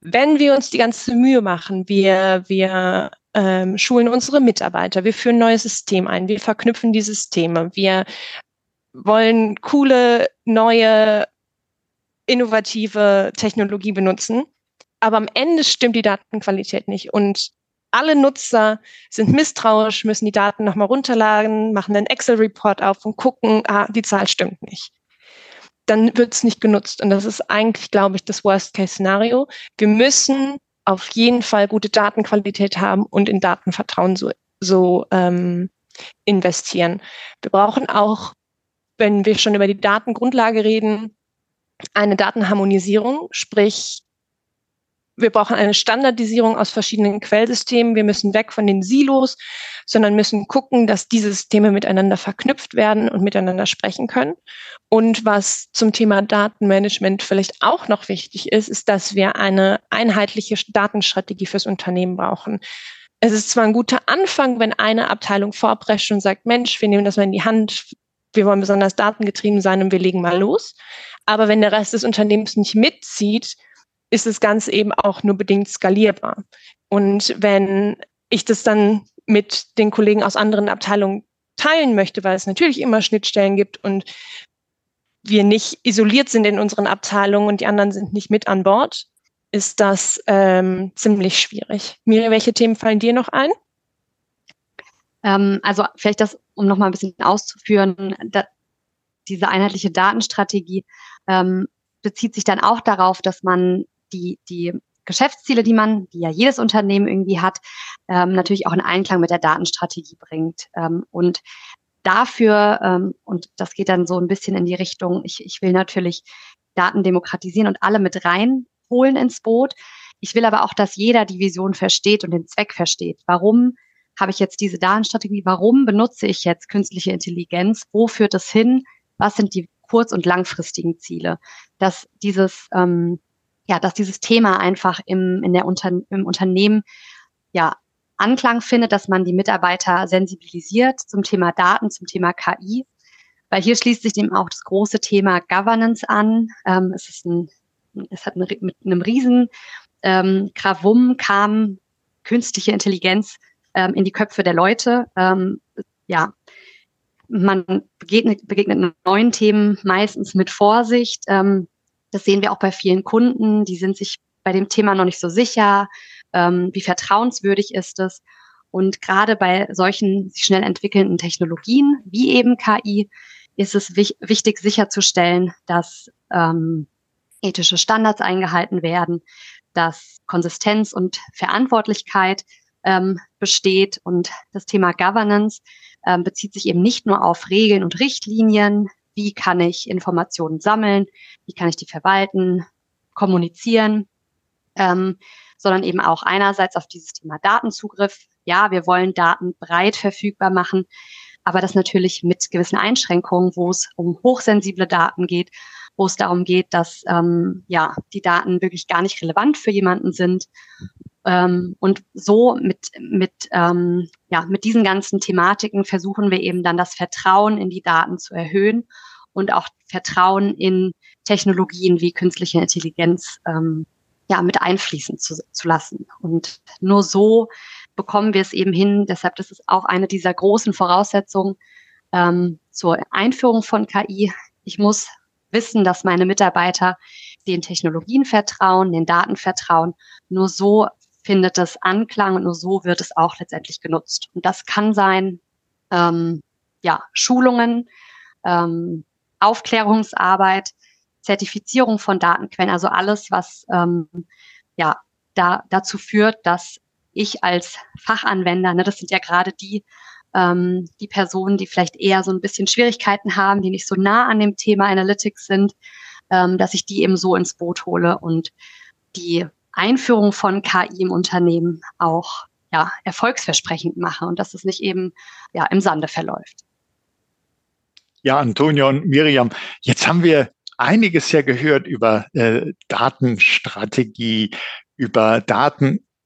Wenn wir uns die ganze Mühe machen, wir, wir ähm, schulen unsere Mitarbeiter, wir führen ein neues System ein, wir verknüpfen die Systeme, wir wollen coole neue innovative Technologie benutzen. Aber am Ende stimmt die Datenqualität nicht. Und alle Nutzer sind misstrauisch, müssen die Daten nochmal runterladen, machen einen Excel-Report auf und gucken, ah, die Zahl stimmt nicht. dann wird es nicht genutzt. Und das ist eigentlich, glaube ich, das Worst-Case-Szenario. Wir müssen auf jeden Fall gute Datenqualität haben und in Datenvertrauen so, so ähm, investieren. Wir brauchen auch, wenn wir schon über die Datengrundlage reden, eine Datenharmonisierung, sprich wir brauchen eine Standardisierung aus verschiedenen Quellsystemen. Wir müssen weg von den Silos, sondern müssen gucken, dass diese Systeme miteinander verknüpft werden und miteinander sprechen können. Und was zum Thema Datenmanagement vielleicht auch noch wichtig ist, ist, dass wir eine einheitliche Datenstrategie fürs Unternehmen brauchen. Es ist zwar ein guter Anfang, wenn eine Abteilung vorprescht und sagt, Mensch, wir nehmen das mal in die Hand, wir wollen besonders datengetrieben sein und wir legen mal los. Aber wenn der Rest des Unternehmens nicht mitzieht, ist das Ganze eben auch nur bedingt skalierbar. Und wenn ich das dann mit den Kollegen aus anderen Abteilungen teilen möchte, weil es natürlich immer Schnittstellen gibt und wir nicht isoliert sind in unseren Abteilungen und die anderen sind nicht mit an Bord, ist das ähm, ziemlich schwierig. Miri, welche Themen fallen dir noch ein? Ähm, also vielleicht das, um noch mal ein bisschen auszuführen, da, diese einheitliche Datenstrategie ähm, bezieht sich dann auch darauf, dass man die, die Geschäftsziele, die man, die ja jedes Unternehmen irgendwie hat, ähm, natürlich auch in Einklang mit der Datenstrategie bringt. Ähm, und dafür, ähm, und das geht dann so ein bisschen in die Richtung, ich, ich will natürlich Daten demokratisieren und alle mit reinholen ins Boot. Ich will aber auch, dass jeder die Vision versteht und den Zweck versteht. Warum habe ich jetzt diese Datenstrategie? Warum benutze ich jetzt künstliche Intelligenz? Wo führt es hin? Was sind die kurz- und langfristigen Ziele? Dass dieses ähm, ja, dass dieses Thema einfach im, in der Unter im Unternehmen ja, Anklang findet, dass man die Mitarbeiter sensibilisiert zum Thema Daten, zum Thema KI. Weil hier schließt sich dem auch das große Thema Governance an. Ähm, es ist ein, es hat eine, mit einem riesen ähm, Gravum kam künstliche Intelligenz ähm, in die Köpfe der Leute. Ähm, ja, man begegnet, begegnet neuen Themen meistens mit Vorsicht. Ähm, das sehen wir auch bei vielen Kunden. Die sind sich bei dem Thema noch nicht so sicher. Ähm, wie vertrauenswürdig ist es? Und gerade bei solchen sich schnell entwickelnden Technologien wie eben KI ist es wich wichtig sicherzustellen, dass ähm, ethische Standards eingehalten werden, dass Konsistenz und Verantwortlichkeit ähm, besteht. Und das Thema Governance ähm, bezieht sich eben nicht nur auf Regeln und Richtlinien, wie kann ich Informationen sammeln, wie kann ich die verwalten, kommunizieren, ähm, sondern eben auch einerseits auf dieses Thema Datenzugriff. Ja, wir wollen Daten breit verfügbar machen, aber das natürlich mit gewissen Einschränkungen, wo es um hochsensible Daten geht, wo es darum geht, dass ähm, ja die Daten wirklich gar nicht relevant für jemanden sind. Ähm, und so mit mit ähm, ja mit diesen ganzen Thematiken versuchen wir eben dann das Vertrauen in die Daten zu erhöhen und auch Vertrauen in Technologien wie künstliche Intelligenz ähm, ja mit einfließen zu, zu lassen. Und nur so bekommen wir es eben hin. Deshalb, das ist auch eine dieser großen Voraussetzungen ähm, zur Einführung von KI. Ich muss wissen, dass meine Mitarbeiter den Technologien vertrauen, den Daten vertrauen. Nur so findet es Anklang und nur so wird es auch letztendlich genutzt. Und das kann sein, ähm, ja, Schulungen, ähm, Aufklärungsarbeit, Zertifizierung von Datenquellen, also alles, was ähm, ja da, dazu führt, dass ich als Fachanwender, ne, das sind ja gerade die, ähm, die Personen, die vielleicht eher so ein bisschen Schwierigkeiten haben, die nicht so nah an dem Thema Analytics sind, ähm, dass ich die eben so ins Boot hole und die Einführung von KI im Unternehmen auch ja, erfolgsversprechend mache und dass es nicht eben ja, im Sande verläuft. Ja, Antonio und Miriam, jetzt haben wir einiges ja gehört über äh, Datenstrategie, über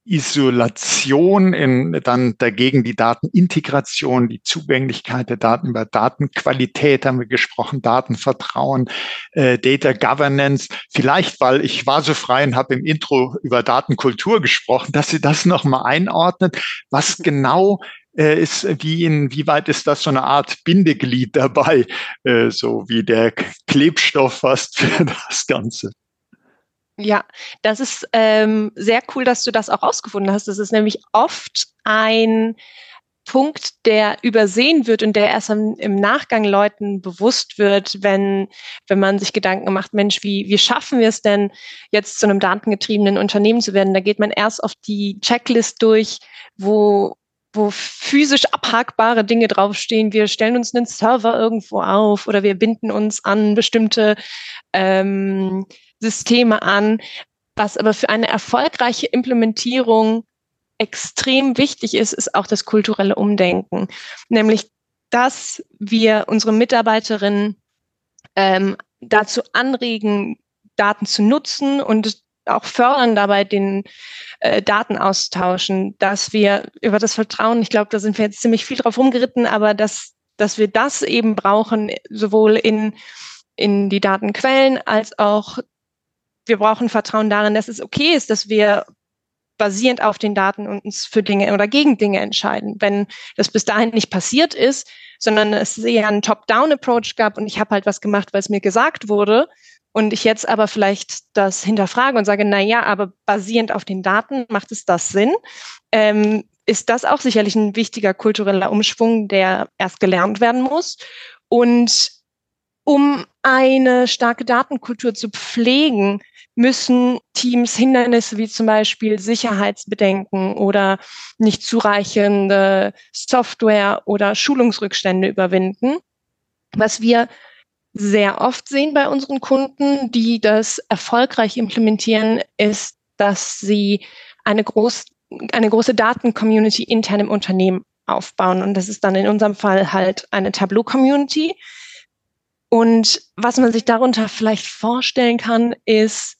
Datenisolation, in, dann dagegen die Datenintegration, die Zugänglichkeit der Daten, über Datenqualität haben wir gesprochen, Datenvertrauen, äh, Data Governance. Vielleicht, weil ich war so frei und habe im Intro über Datenkultur gesprochen, dass Sie das nochmal einordnet, was genau äh, ist, wie inwieweit ist das so eine Art Bindeglied dabei, äh, so wie der Klebstoff fast für das Ganze? Ja, das ist ähm, sehr cool, dass du das auch rausgefunden hast. Das ist nämlich oft ein Punkt, der übersehen wird und der erst im, im, Nachgang Leuten bewusst wird, wenn, wenn man sich Gedanken macht, Mensch, wie, wie schaffen wir es denn, jetzt zu einem datengetriebenen Unternehmen zu werden? Da geht man erst auf die Checklist durch, wo, wo physisch abhakbare Dinge draufstehen. Wir stellen uns einen Server irgendwo auf oder wir binden uns an bestimmte ähm, Systeme an, was aber für eine erfolgreiche Implementierung extrem wichtig ist, ist auch das kulturelle Umdenken. Nämlich, dass wir unsere Mitarbeiterinnen ähm, dazu anregen, Daten zu nutzen und auch fördern dabei den äh, Datenaustauschen, dass wir über das Vertrauen, ich glaube, da sind wir jetzt ziemlich viel drauf rumgeritten, aber dass, dass wir das eben brauchen, sowohl in, in die Datenquellen als auch wir brauchen Vertrauen darin, dass es okay ist, dass wir basierend auf den Daten uns für Dinge oder gegen Dinge entscheiden. Wenn das bis dahin nicht passiert ist, sondern es eher einen Top-Down-Approach gab und ich habe halt was gemacht, weil es mir gesagt wurde und ich jetzt aber vielleicht das hinterfrage und sage, na ja, aber basierend auf den Daten macht es das Sinn, ähm, ist das auch sicherlich ein wichtiger kultureller Umschwung, der erst gelernt werden muss. Und um eine starke Datenkultur zu pflegen, müssen Teams Hindernisse wie zum Beispiel Sicherheitsbedenken oder nicht zureichende Software oder Schulungsrückstände überwinden. Was wir sehr oft sehen bei unseren Kunden, die das erfolgreich implementieren, ist, dass sie eine, groß, eine große Daten-Community intern im Unternehmen aufbauen. Und das ist dann in unserem Fall halt eine Tableau-Community. Und was man sich darunter vielleicht vorstellen kann, ist,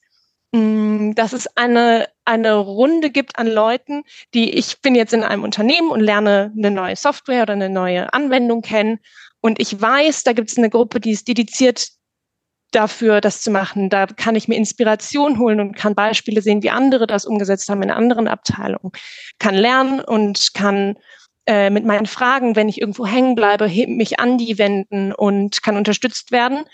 dass es eine, eine Runde gibt an Leuten, die ich bin jetzt in einem Unternehmen und lerne eine neue Software oder eine neue Anwendung kennen. Und ich weiß, da gibt es eine Gruppe, die ist dediziert dafür, das zu machen. Da kann ich mir Inspiration holen und kann Beispiele sehen, wie andere das umgesetzt haben in anderen Abteilungen. Kann lernen und kann äh, mit meinen Fragen, wenn ich irgendwo hängen bleibe, mich an die wenden und kann unterstützt werden.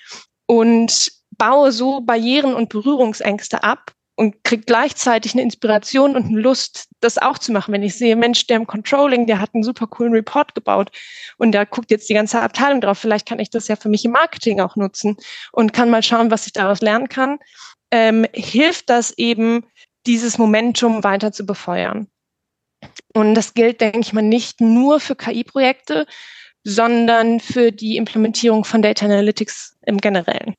Und baue so Barrieren und Berührungsängste ab und kriege gleichzeitig eine Inspiration und eine Lust, das auch zu machen. Wenn ich sehe, Mensch, der im Controlling, der hat einen super coolen Report gebaut und da guckt jetzt die ganze Abteilung drauf, vielleicht kann ich das ja für mich im Marketing auch nutzen und kann mal schauen, was ich daraus lernen kann, ähm, hilft das eben, dieses Momentum weiter zu befeuern. Und das gilt, denke ich mal, nicht nur für KI-Projekte, sondern für die Implementierung von Data Analytics im Generellen.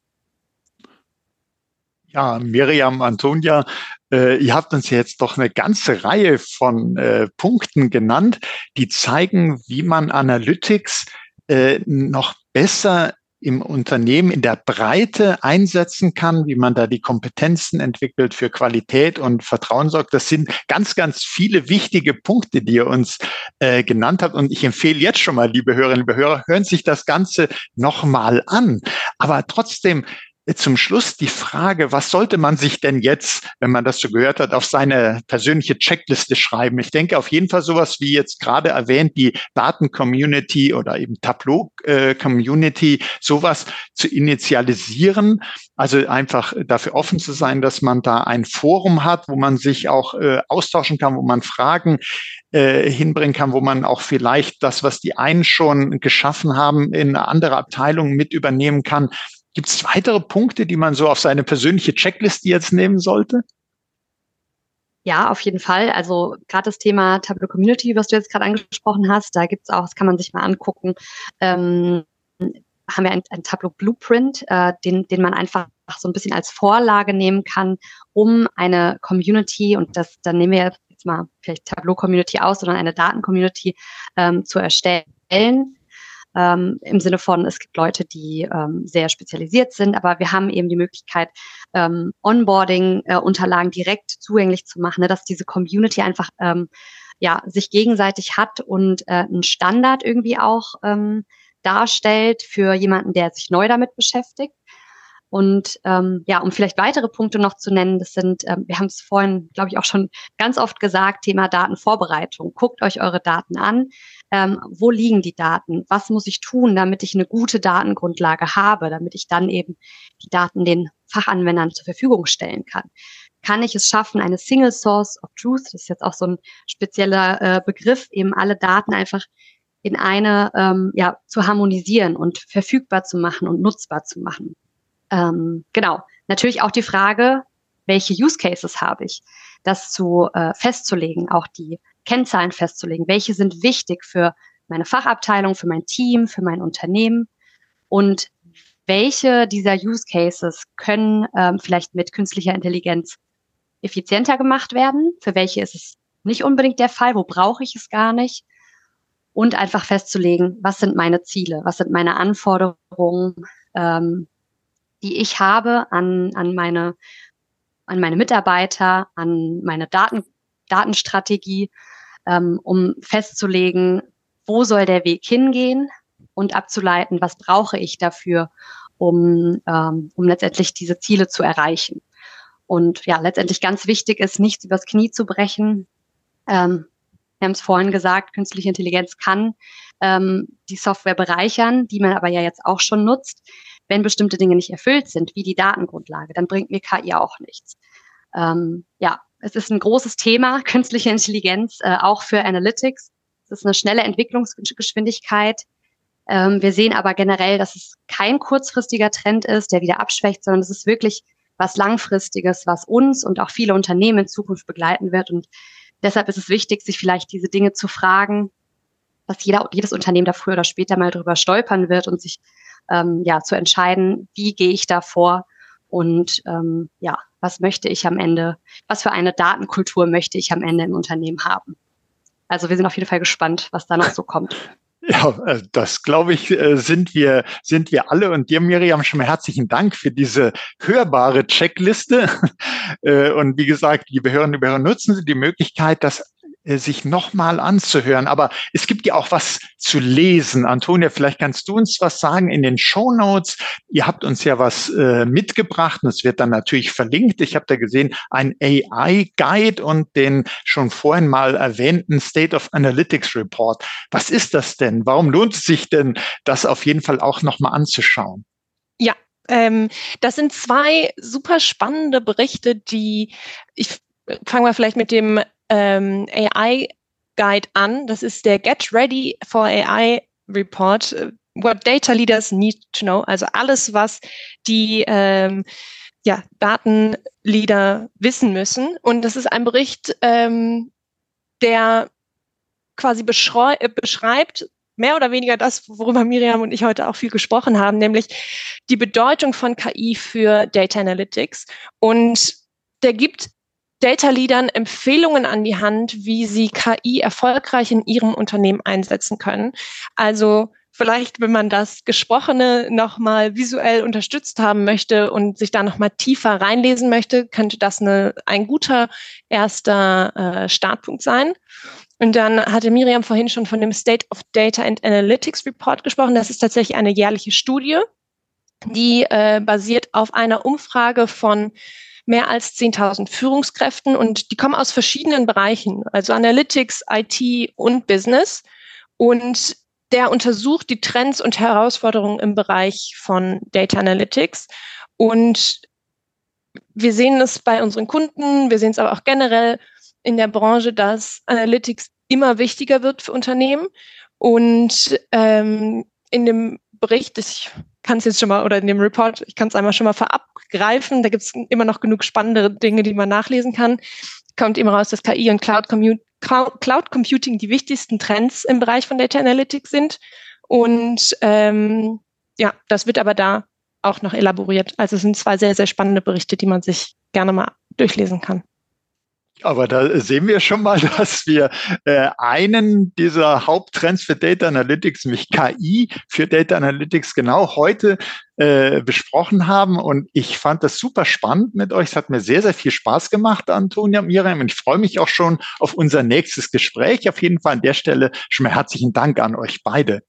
Ja, Miriam, Antonia, äh, ihr habt uns jetzt doch eine ganze Reihe von äh, Punkten genannt, die zeigen, wie man Analytics äh, noch besser im Unternehmen in der Breite einsetzen kann, wie man da die Kompetenzen entwickelt für Qualität und Vertrauen sorgt. Das sind ganz, ganz viele wichtige Punkte, die ihr uns äh, genannt habt. Und ich empfehle jetzt schon mal, liebe Hörerinnen, liebe Hörer, hören sich das Ganze nochmal an. Aber trotzdem zum Schluss die Frage, was sollte man sich denn jetzt, wenn man das so gehört hat, auf seine persönliche Checkliste schreiben? Ich denke auf jeden Fall sowas wie jetzt gerade erwähnt, die Daten-Community oder eben Tableau-Community, sowas zu initialisieren. Also einfach dafür offen zu sein, dass man da ein Forum hat, wo man sich auch äh, austauschen kann, wo man Fragen äh, hinbringen kann, wo man auch vielleicht das, was die einen schon geschaffen haben, in eine andere Abteilung mit übernehmen kann. Gibt es weitere Punkte, die man so auf seine persönliche Checkliste jetzt nehmen sollte? Ja, auf jeden Fall. Also gerade das Thema Tableau Community, was du jetzt gerade angesprochen hast, da gibt es auch, das kann man sich mal angucken, ähm, haben wir ein, ein Tableau Blueprint, äh, den, den man einfach so ein bisschen als Vorlage nehmen kann, um eine Community, und das dann nehmen wir jetzt mal vielleicht Tableau Community aus, sondern eine Daten Community ähm, zu erstellen ähm, im Sinne von, es gibt Leute, die ähm, sehr spezialisiert sind, aber wir haben eben die Möglichkeit, ähm, Onboarding-Unterlagen direkt zugänglich zu machen, ne, dass diese Community einfach ähm, ja, sich gegenseitig hat und äh, einen Standard irgendwie auch ähm, darstellt für jemanden, der sich neu damit beschäftigt. Und ähm, ja, um vielleicht weitere Punkte noch zu nennen, das sind, ähm, wir haben es vorhin, glaube ich, auch schon ganz oft gesagt, Thema Datenvorbereitung. Guckt euch eure Daten an. Ähm, wo liegen die Daten? Was muss ich tun, damit ich eine gute Datengrundlage habe, damit ich dann eben die Daten den Fachanwendern zur Verfügung stellen kann? kann ich es schaffen, eine Single Source of Truth, das ist jetzt auch so ein spezieller äh, Begriff, eben alle Daten einfach in eine ähm, ja, zu harmonisieren und verfügbar zu machen und nutzbar zu machen. Ähm, genau. Natürlich auch die Frage, welche Use Cases habe ich, das zu äh, festzulegen, auch die Kennzahlen festzulegen, welche sind wichtig für meine Fachabteilung, für mein Team, für mein Unternehmen? Und welche dieser Use Cases können ähm, vielleicht mit künstlicher Intelligenz effizienter gemacht werden, für welche ist es nicht unbedingt der Fall, wo brauche ich es gar nicht? Und einfach festzulegen, was sind meine Ziele, was sind meine Anforderungen, ähm, die ich habe an, an meine an meine Mitarbeiter, an meine Daten, Datenstrategie, ähm, um festzulegen, wo soll der Weg hingehen und abzuleiten, was brauche ich dafür, um, ähm, um letztendlich diese Ziele zu erreichen. Und ja, letztendlich ganz wichtig ist, nichts übers Knie zu brechen. Ähm, wir haben es vorhin gesagt, künstliche Intelligenz kann ähm, die Software bereichern, die man aber ja jetzt auch schon nutzt. Wenn bestimmte Dinge nicht erfüllt sind, wie die Datengrundlage, dann bringt mir KI auch nichts. Ähm, ja, es ist ein großes Thema, [LAUGHS] künstliche Intelligenz, äh, auch für Analytics. Es ist eine schnelle Entwicklungsgeschwindigkeit. Ähm, wir sehen aber generell, dass es kein kurzfristiger Trend ist, der wieder abschwächt, sondern es ist wirklich was Langfristiges, was uns und auch viele Unternehmen in Zukunft begleiten wird. Und deshalb ist es wichtig, sich vielleicht diese Dinge zu fragen, dass jeder, jedes Unternehmen da früher oder später mal drüber stolpern wird und sich ähm, ja zu entscheiden, wie gehe ich da vor und ähm, ja, was möchte ich am Ende, was für eine Datenkultur möchte ich am Ende im Unternehmen haben. Also wir sind auf jeden Fall gespannt, was da noch so kommt. [LAUGHS] Ja, äh, das glaube ich, äh, sind wir, sind wir alle. Und dir, Miriam, schon mal herzlichen Dank für diese hörbare Checkliste. [LAUGHS] Äh, und wie gesagt, liebe Hörerinnen und Hörer, nutzen Sie die Möglichkeit, das sich nochmal anzuhören. Aber es gibt ja auch was zu lesen. Antonia, vielleicht kannst du uns was sagen in den Show Notes. Ihr habt uns ja was äh, mitgebracht und es wird dann natürlich verlinkt. Ich habe da gesehen ein AI-Guide und den schon vorhin mal erwähnten State of Analytics Report. Was ist das denn? Warum lohnt es sich denn, das auf jeden Fall auch nochmal anzuschauen? Ja, ähm, das sind zwei super spannende Berichte, die ich fangen wir vielleicht mit dem ähm, AI Guide an. Das ist der Get Ready for AI Report. Äh, what Data Leaders Need to Know. Also alles, was die ähm, ja, Datenleader wissen müssen. Und das ist ein Bericht, ähm, der quasi äh, beschreibt, mehr oder weniger das, worüber Miriam und ich heute auch viel gesprochen haben, nämlich die Bedeutung von KI für Data Analytics. Und der gibt Data-Leadern Empfehlungen an die Hand, wie sie KI erfolgreich in ihrem Unternehmen einsetzen können. Also vielleicht, wenn man das Gesprochene nochmal visuell unterstützt haben möchte und sich da nochmal tiefer reinlesen möchte, könnte das eine, ein guter erster äh, Startpunkt sein. Und dann hatte Miriam vorhin schon von dem State of Data and Analytics Report gesprochen. Das ist tatsächlich eine jährliche Studie, die äh, basiert auf einer Umfrage von mehr als 10.000 Führungskräften und die kommen aus verschiedenen Bereichen, also Analytics, IT und Business. Und der untersucht die Trends und Herausforderungen im Bereich von Data Analytics. Und wir sehen es bei unseren Kunden, wir sehen es aber auch generell in der Branche, dass Analytics immer wichtiger wird für Unternehmen. Und ähm, in dem Bericht, ich kann es jetzt schon mal, oder in dem Report, ich kann es einmal schon mal verabgreifen, da gibt es immer noch genug spannende Dinge, die man nachlesen kann. Kommt immer raus, dass KI und Cloud, Cloud Computing die wichtigsten Trends im Bereich von Data Analytics sind. Und ähm, ja, das wird aber da auch noch elaboriert. Also es sind zwei sehr, sehr spannende Berichte, die man sich gerne mal durchlesen kann. Aber da sehen wir schon mal, [LAUGHS] dass wir äh, einen dieser Haupttrends für Data Analytics, nämlich KI für Data Analytics, genau heute äh, besprochen haben. Und ich fand das super spannend mit euch. Es hat mir sehr, sehr viel Spaß gemacht, Antonia und Miriam. Und ich freue mich auch schon auf unser nächstes Gespräch. Auf jeden Fall an der Stelle schon mal herzlichen Dank an euch beide.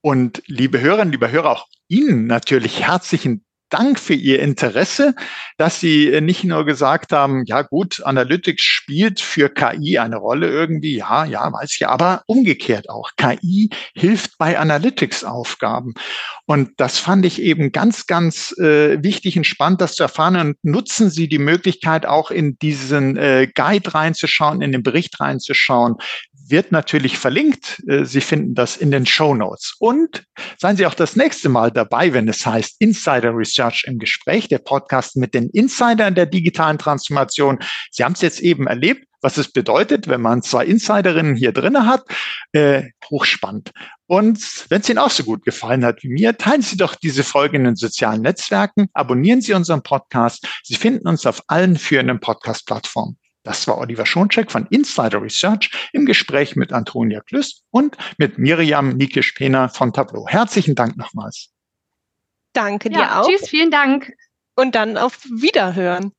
Und liebe Hörerinnen, liebe Hörer, auch Ihnen natürlich herzlichen Dank für Ihr Interesse, dass Sie nicht nur gesagt haben, ja gut, Analytics spielt für KI eine Rolle irgendwie, ja, ja, weiß ich, aber umgekehrt auch. KI hilft bei Analytics-Aufgaben. Und das fand ich eben ganz, ganz äh, wichtig und spannend, das zu erfahren. Und nutzen Sie die Möglichkeit, auch in diesen äh, Guide reinzuschauen, in den Bericht reinzuschauen, wird natürlich verlinkt. Äh, Sie finden das in den Show Notes. Und seien Sie auch das nächste Mal dabei, wenn es heißt Insider Research im Gespräch, der Podcast mit den Insidern der digitalen Transformation. Sie haben es jetzt eben erlebt, was es bedeutet, wenn man zwei Insiderinnen hier drinne hat. Äh, hochspannend. Und wenn es Ihnen auch so gut gefallen hat wie mir, teilen Sie doch diese Folge in den sozialen Netzwerken, abonnieren Sie unseren Podcast. Sie finden uns auf allen führenden Podcast-Plattformen. Das war Oliver Schoncheck von Insider Research im Gespräch mit Antonia Klüss und mit Miriam Nikisch-Pehner von Tableau. Herzlichen Dank nochmals. Danke dir ja, auch. Tschüss, vielen Dank. Und dann auf Wiederhören.